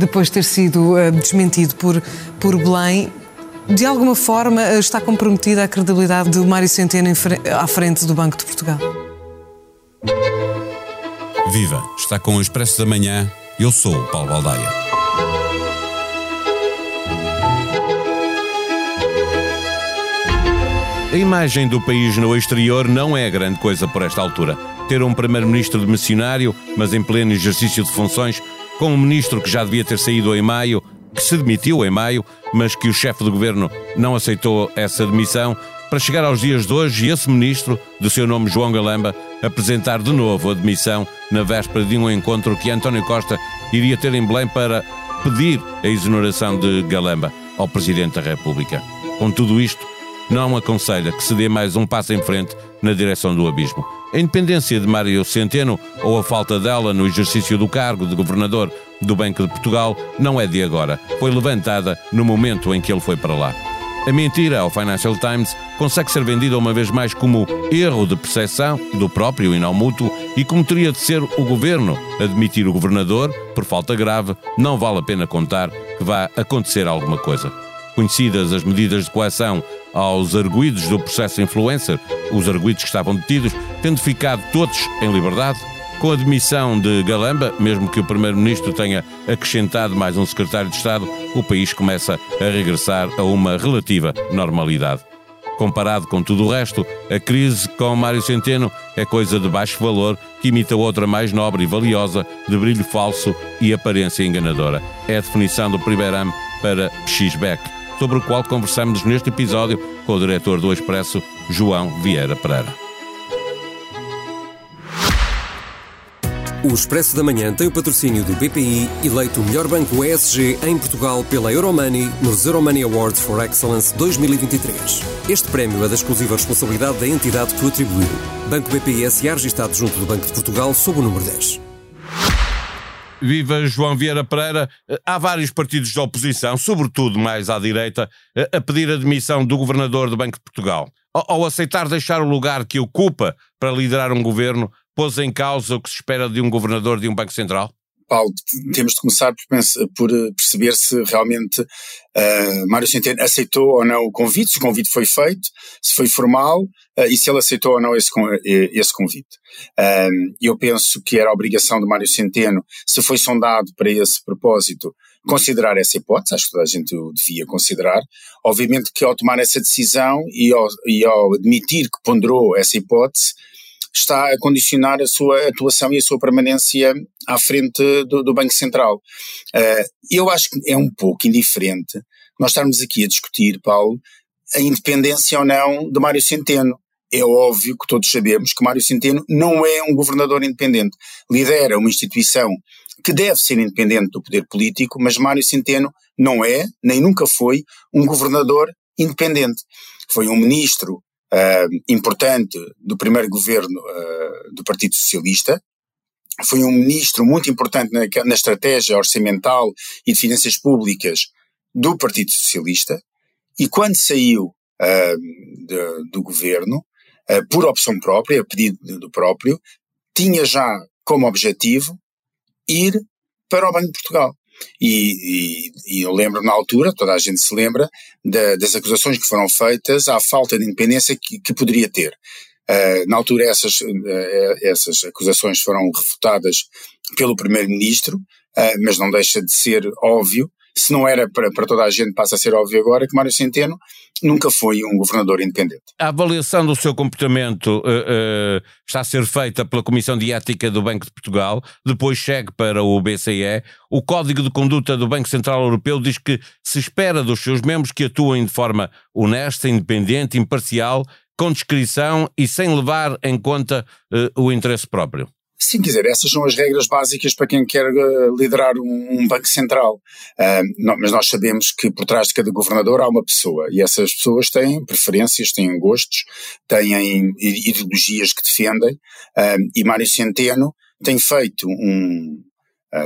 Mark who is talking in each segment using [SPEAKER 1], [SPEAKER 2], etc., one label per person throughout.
[SPEAKER 1] depois de ter sido uh, desmentido por, por Belém. De alguma forma uh, está comprometida a credibilidade do Mário Centeno à frente do Banco de Portugal?
[SPEAKER 2] Viva! Está com o Expresso da Manhã. Eu sou o Paulo Baldaia. A imagem do país no exterior não é grande coisa por esta altura. Ter um primeiro-ministro de missionário, mas em pleno exercício de funções, com um ministro que já devia ter saído em maio, que se demitiu em maio, mas que o chefe do governo não aceitou essa demissão, para chegar aos dias de hoje e esse ministro, de seu nome João Galamba, apresentar de novo a demissão na véspera de um encontro que António Costa iria ter em Belém para pedir a exoneração de Galamba ao Presidente da República. Com tudo isto, não aconselha que se dê mais um passo em frente na direção do abismo. A independência de Mário Centeno ou a falta dela no exercício do cargo de governador do Banco de Portugal não é de agora. Foi levantada no momento em que ele foi para lá. A mentira ao Financial Times consegue ser vendida uma vez mais como erro de percepção do próprio e não mútuo e como teria de ser o governo admitir o governador por falta grave, não vale a pena contar que vá acontecer alguma coisa. Conhecidas as medidas de coação aos arguídos do processo influencer, os arguídos que estavam detidos, tendo ficado todos em liberdade, com a demissão de Galamba, mesmo que o Primeiro-Ministro tenha acrescentado mais um secretário de Estado, o país começa a regressar a uma relativa normalidade. Comparado com tudo o resto, a crise com Mário Centeno é coisa de baixo valor que imita outra mais nobre e valiosa, de brilho falso e aparência enganadora. É a definição do primeiro ano para X-Beck sobre o qual conversamos neste episódio com o diretor do Expresso, João Vieira Pereira.
[SPEAKER 3] O Expresso da Manhã tem o patrocínio do BPI, eleito o melhor banco ESG em Portugal pela Euromoney nos Euromoney Awards for Excellence 2023. Este prémio é da exclusiva responsabilidade da entidade que o atribuiu. Banco BPI SA registado junto do Banco de Portugal sob o número 10.
[SPEAKER 2] Viva João Vieira Pereira. Há vários partidos de oposição, sobretudo mais à direita, a pedir a demissão do governador do Banco de Portugal. Ao aceitar deixar o lugar que ocupa para liderar um governo, pôs em causa o que se espera de um governador de um Banco Central?
[SPEAKER 4] Paulo, temos de começar por, por eh, perceber se realmente uh, Mário Centeno aceitou ou não o convite, se o convite foi feito, se foi formal uh, e se ele aceitou ou não esse, esse convite. Eu penso que era obrigação de Mário Centeno, se foi sondado para esse propósito, considerar essa hipótese, acho que toda a gente o devia considerar. Obviamente que ao tomar essa decisão e ao, e ao admitir que ponderou essa hipótese, está a condicionar a sua atuação e a sua permanência à frente do, do Banco Central. Uh, eu acho que é um pouco indiferente nós estarmos aqui a discutir, Paulo, a independência ou não de Mário Centeno. É óbvio que todos sabemos que Mário Centeno não é um governador independente. Lidera uma instituição que deve ser independente do poder político, mas Mário Centeno não é, nem nunca foi, um governador independente. Foi um ministro uh, importante do primeiro governo uh, do Partido Socialista. Foi um ministro muito importante na, na estratégia orçamental e de finanças públicas do Partido Socialista. E quando saiu uh, de, do governo, por opção própria, a pedido do próprio, tinha já como objetivo ir para o Banco de Portugal. E, e, e, eu lembro na altura, toda a gente se lembra, da, das acusações que foram feitas à falta de independência que, que poderia ter. Uh, na altura essas, uh, essas acusações foram refutadas pelo Primeiro-Ministro, uh, mas não deixa de ser óbvio se não era para, para toda a gente, passa a ser óbvio agora que Mário Centeno nunca foi um governador independente.
[SPEAKER 2] A avaliação do seu comportamento uh, uh, está a ser feita pela Comissão de Ética do Banco de Portugal, depois segue para o BCE. O Código de Conduta do Banco Central Europeu diz que se espera dos seus membros que atuem de forma honesta, independente, imparcial, com discrição e sem levar em conta uh, o interesse próprio.
[SPEAKER 4] Sim, quer dizer, essas são as regras básicas para quem quer uh, liderar um, um, banco central. Uh, não, mas nós sabemos que por trás de cada governador há uma pessoa e essas pessoas têm preferências, têm gostos, têm ideologias que defendem. Uh, e Mário Centeno tem feito um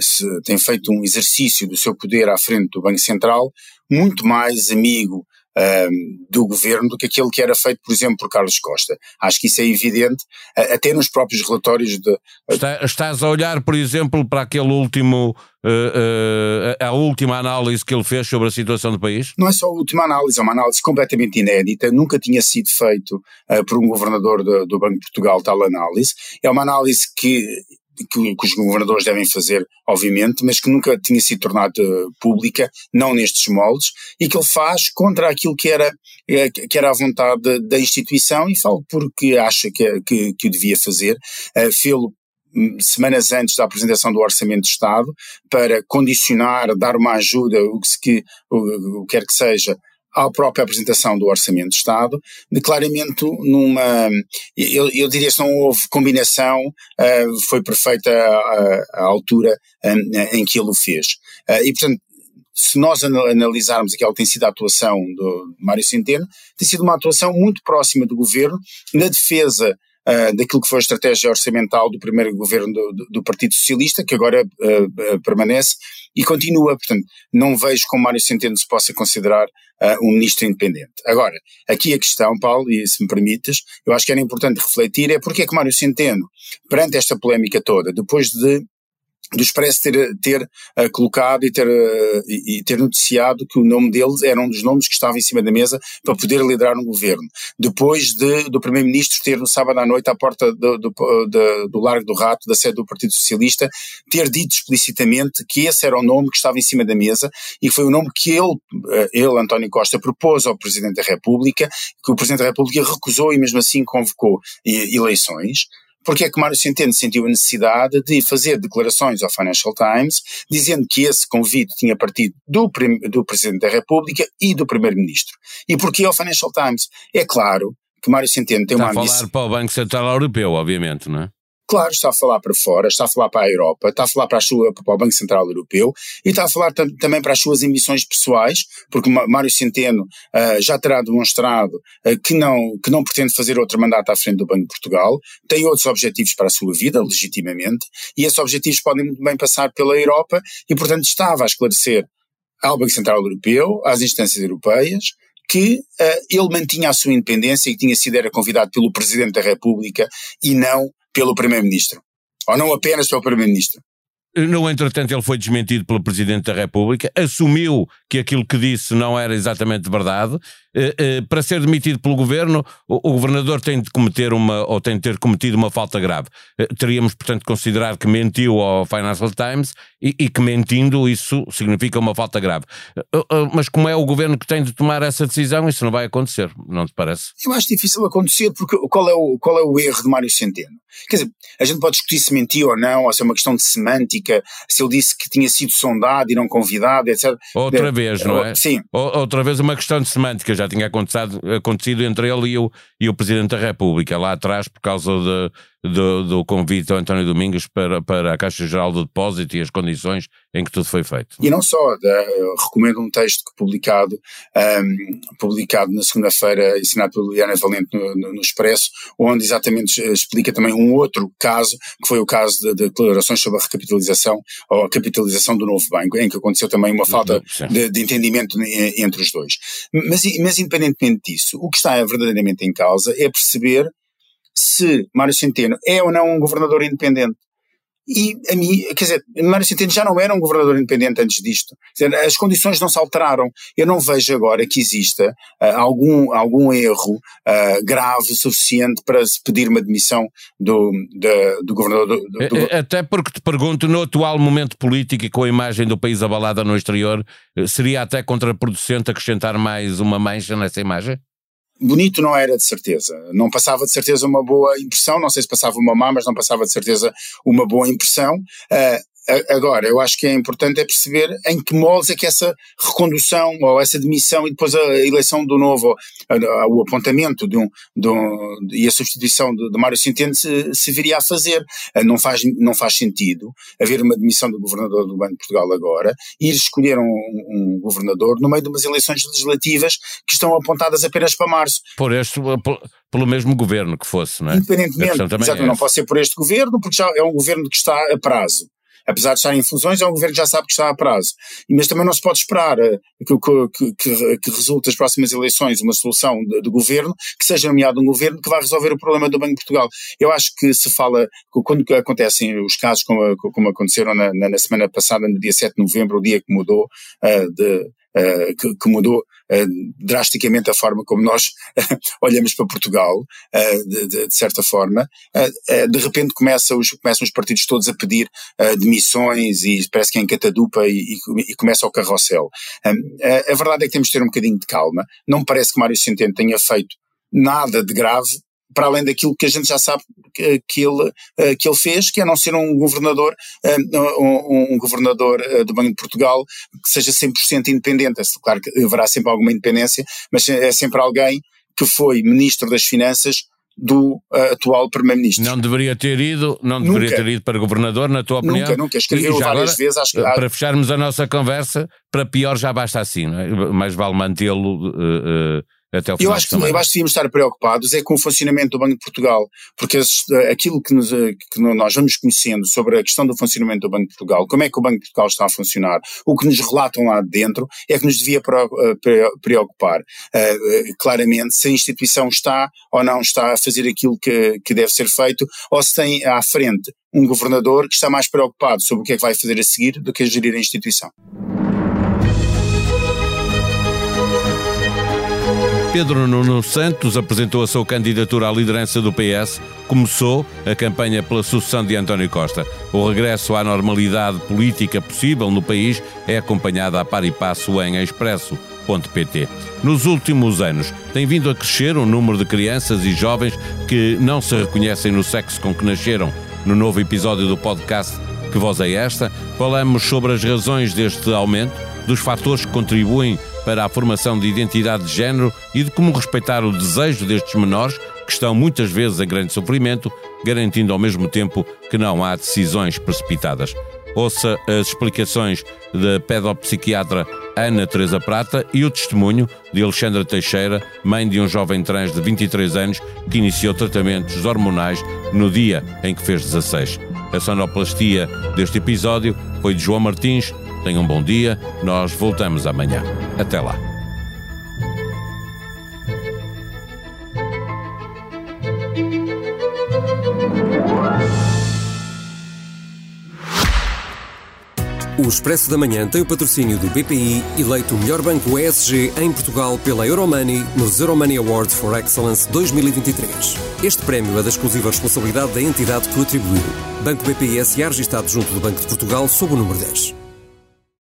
[SPEAKER 4] se, tem feito um exercício do seu poder à frente do Banco Central muito mais amigo um, do governo do que aquele que era feito, por exemplo, por Carlos Costa. Acho que isso é evidente, até nos próprios relatórios de.
[SPEAKER 2] Está, estás a olhar, por exemplo, para aquele último. Uh, uh, a última análise que ele fez sobre a situação do país?
[SPEAKER 4] Não é só a última análise, é uma análise completamente inédita, nunca tinha sido feito uh, por um governador do, do Banco de Portugal tal análise. É uma análise que que, que, os governadores devem fazer, obviamente, mas que nunca tinha sido tornada pública, não nestes moldes, e que ele faz contra aquilo que era, eh, que era a vontade da instituição, e falo porque acha que, que, que o devia fazer, uh, fê-lo hum, semanas antes da apresentação do Orçamento de Estado, para condicionar, dar uma ajuda, o que, que, o, o quer que seja, à própria apresentação do Orçamento de Estado, de claramente numa. Eu, eu diria que não houve combinação, uh, foi perfeita a, a altura um, em que ele o fez. Uh, e, portanto, se nós analisarmos aquela que tem sido a atuação do Mário Centeno, tem sido uma atuação muito próxima do governo na defesa uh, daquilo que foi a estratégia orçamental do primeiro governo do, do, do Partido Socialista, que agora uh, uh, permanece e continua. Portanto, não vejo como Mário Centeno se possa considerar um ministro independente. Agora, aqui a questão, Paulo, e se me permites, eu acho que era importante refletir, é porque é que Mário Centeno, perante esta polémica toda, depois de do Expresso ter, ter uh, colocado e ter, uh, e ter noticiado que o nome deles era um dos nomes que estava em cima da mesa para poder liderar um governo. Depois de, do Primeiro-Ministro ter no sábado à noite à porta do, do, do, do Largo do Rato, da sede do Partido Socialista, ter dito explicitamente que esse era o nome que estava em cima da mesa e foi o nome que ele, ele António Costa, propôs ao Presidente da República, que o Presidente da República recusou e mesmo assim convocou eleições porque é que Mário Centeno sentiu a necessidade de fazer declarações ao Financial Times dizendo que esse convite tinha partido do, do Presidente da República e do Primeiro-Ministro. E porquê ao Financial Times? É claro que Mário Centeno tem
[SPEAKER 2] Está
[SPEAKER 4] uma
[SPEAKER 2] ambição... a falar para o Banco Central Europeu, obviamente, não é?
[SPEAKER 4] Claro, está a falar para fora, está a falar para a Europa, está a falar para, a sua, para o Banco Central Europeu e está a falar tam, também para as suas emissões pessoais, porque Mário Centeno uh, já terá demonstrado uh, que, não, que não pretende fazer outro mandato à frente do Banco de Portugal, tem outros objetivos para a sua vida, legitimamente, e esses objetivos podem muito bem passar pela Europa e, portanto, estava a esclarecer ao Banco Central Europeu, às instâncias europeias, que uh, ele mantinha a sua independência e que tinha sido era convidado pelo Presidente da República e não pelo Primeiro-Ministro. Ou não apenas pelo Primeiro-Ministro.
[SPEAKER 2] No entretanto, ele foi desmentido pelo Presidente da República, assumiu que aquilo que disse não era exatamente verdade. Eh, eh, para ser demitido pelo governo, o, governador tem de cometer uma, ou tem de ter cometido uma falta grave. Eh, teríamos, portanto, de considerar que mentiu ao Financial Times e, e, que mentindo isso significa uma falta grave. Mas como é o governo que tem de tomar essa decisão, isso não vai acontecer, não te parece?
[SPEAKER 4] Eu acho difícil acontecer, porque qual é o, qual é o erro de Mário Centeno? Quer dizer, a gente pode discutir se mentiu ou não, ou se é uma questão de semântica, se ele disse que tinha sido sondado e não convidado, etc.
[SPEAKER 2] Outra vez, não é?
[SPEAKER 4] Sim.
[SPEAKER 2] Outra vez uma questão de semântica, já tinha acontecido, acontecido entre ele e o, e o Presidente da República, lá atrás, por causa de, do, do convite ao António Domingos para, para a Caixa Geral do Depósito e as condições em que tudo foi feito.
[SPEAKER 4] E não só, recomendo um texto publicado, um, publicado na segunda-feira, ensinado pela Liliana Valente no, no, no, Expresso, onde exatamente explica também um outro caso, que foi o caso de, de declarações sobre a recapitalização ou a capitalização do novo banco, em que aconteceu também uma falta de, de, entendimento entre os dois. Mas, mas independentemente disso, o que está verdadeiramente em causa é perceber se Mário Centeno é ou não um governador independente. E a mim, quer dizer, Mário Centeno já não era um governador independente antes disto. Dizer, as condições não se alteraram. Eu não vejo agora que exista uh, algum, algum erro uh, grave suficiente para se pedir uma demissão do, do, do governador. Do, do...
[SPEAKER 2] É, é, até porque te pergunto, no atual momento político e com a imagem do país abalada no exterior, eh, seria até contraproducente acrescentar mais uma mancha nessa imagem?
[SPEAKER 4] Bonito não era de certeza. Não passava de certeza uma boa impressão, não sei se passava uma má, mas não passava de certeza uma boa impressão. Uh, Agora, eu acho que é importante é perceber em que moldes é que essa recondução ou essa demissão e depois a eleição do novo, o apontamento de um, de um, e a substituição de, de Mário Centeno se, se, viria a fazer. Não faz, não faz sentido haver uma demissão do governador do Banco de Portugal agora e ir escolher um, um governador no meio de umas eleições legislativas que estão apontadas apenas para março.
[SPEAKER 2] Por este, pelo mesmo governo que fosse, não é?
[SPEAKER 4] Independentemente, é não pode ser por este governo, porque já é um governo que está a prazo. Apesar de estar em funções, é um governo que já sabe que está a prazo. Mas também não se pode esperar uh, que, que, que, resulte das próximas eleições uma solução do governo que seja nomeado um governo que vai resolver o problema do Banco de Portugal. Eu acho que se fala, quando acontecem os casos como, como aconteceram na, na, semana passada, no dia 7 de novembro, o dia que mudou uh, de uh, que, que, mudou uh, drasticamente a forma como nós olhamos para Portugal, uh, de, de, de, certa forma. de repente começa os, começam os partidos todos a pedir demissões e parece que é em catadupa e, e, começa o carrossel. a verdade é que temos de ter um bocadinho de calma. Não me parece que Mário Centeno tenha feito nada de grave para além daquilo que a gente já sabe que, ele, eh, que ele fez, que é não ser um governador, eh, um, um governador eh, do Banco de Portugal que seja 100% independente. É claro que haverá sempre alguma independência, mas é sempre alguém que foi Ministro das Finanças do uh, atual Primeiro-Ministro.
[SPEAKER 2] Não deveria ter ido, não nunca. deveria ter ido para governador, na tua opinião?
[SPEAKER 4] Nunca, nunca. Escreveu várias
[SPEAKER 2] agora,
[SPEAKER 4] vezes. Acho
[SPEAKER 2] que, para fecharmos a nossa conversa, para pior já basta assim, não é? Mais vale mantê-lo uh, uh, até o final
[SPEAKER 4] eu acho, que, eu acho que devíamos estar preocupados é com o funcionamento do Banco de Portugal, porque aquilo que, nos, que, nós vamos conhecendo sobre a questão do funcionamento do Banco de Portugal, como é que o Banco de Portugal está a funcionar, o que nos relatam lá dentro, é que nos devia eh, preocupar uh, claramente se a instituição está ou não está a fazer aquilo que, que deve ser feito, ou se tem à frente um governador que está mais preocupado sobre o que é que vai fazer a seguir do que a gerir a instituição.
[SPEAKER 2] Pedro Nuno Santos apresentou a sua candidatura à liderança do PS. Começou a campanha pela sucessão de António Costa. O regresso à normalidade política possível no país é acompanhado a par e passo em expresso.pt. Nos últimos anos, tem vindo a crescer o número de crianças e jovens que não se reconhecem no sexo com que nasceram. No novo episódio do podcast Que Voz é Esta, falamos sobre as razões deste aumento, dos fatores que contribuem para a formação de identidade de género e de como respeitar o desejo destes menores, que estão muitas vezes em grande sofrimento, garantindo ao mesmo tempo que não há decisões precipitadas. Ouça as explicações da pedopsiquiatra Ana Teresa Prata e o testemunho de Alexandra Teixeira, mãe de um jovem trans de 23 anos que iniciou tratamentos hormonais no dia em que fez 16. A sonoplastia deste episódio foi de João Martins, Tenham um bom dia, nós voltamos amanhã. Até lá.
[SPEAKER 3] O Expresso da Manhã tem o patrocínio do BPI, eleito o melhor banco ESG em Portugal pela Euromoney nos Euromoney Awards for Excellence 2023. Este prémio é da exclusiva responsabilidade da entidade que o atribuiu. Banco BPI SA registado junto do Banco de Portugal sob o número 10.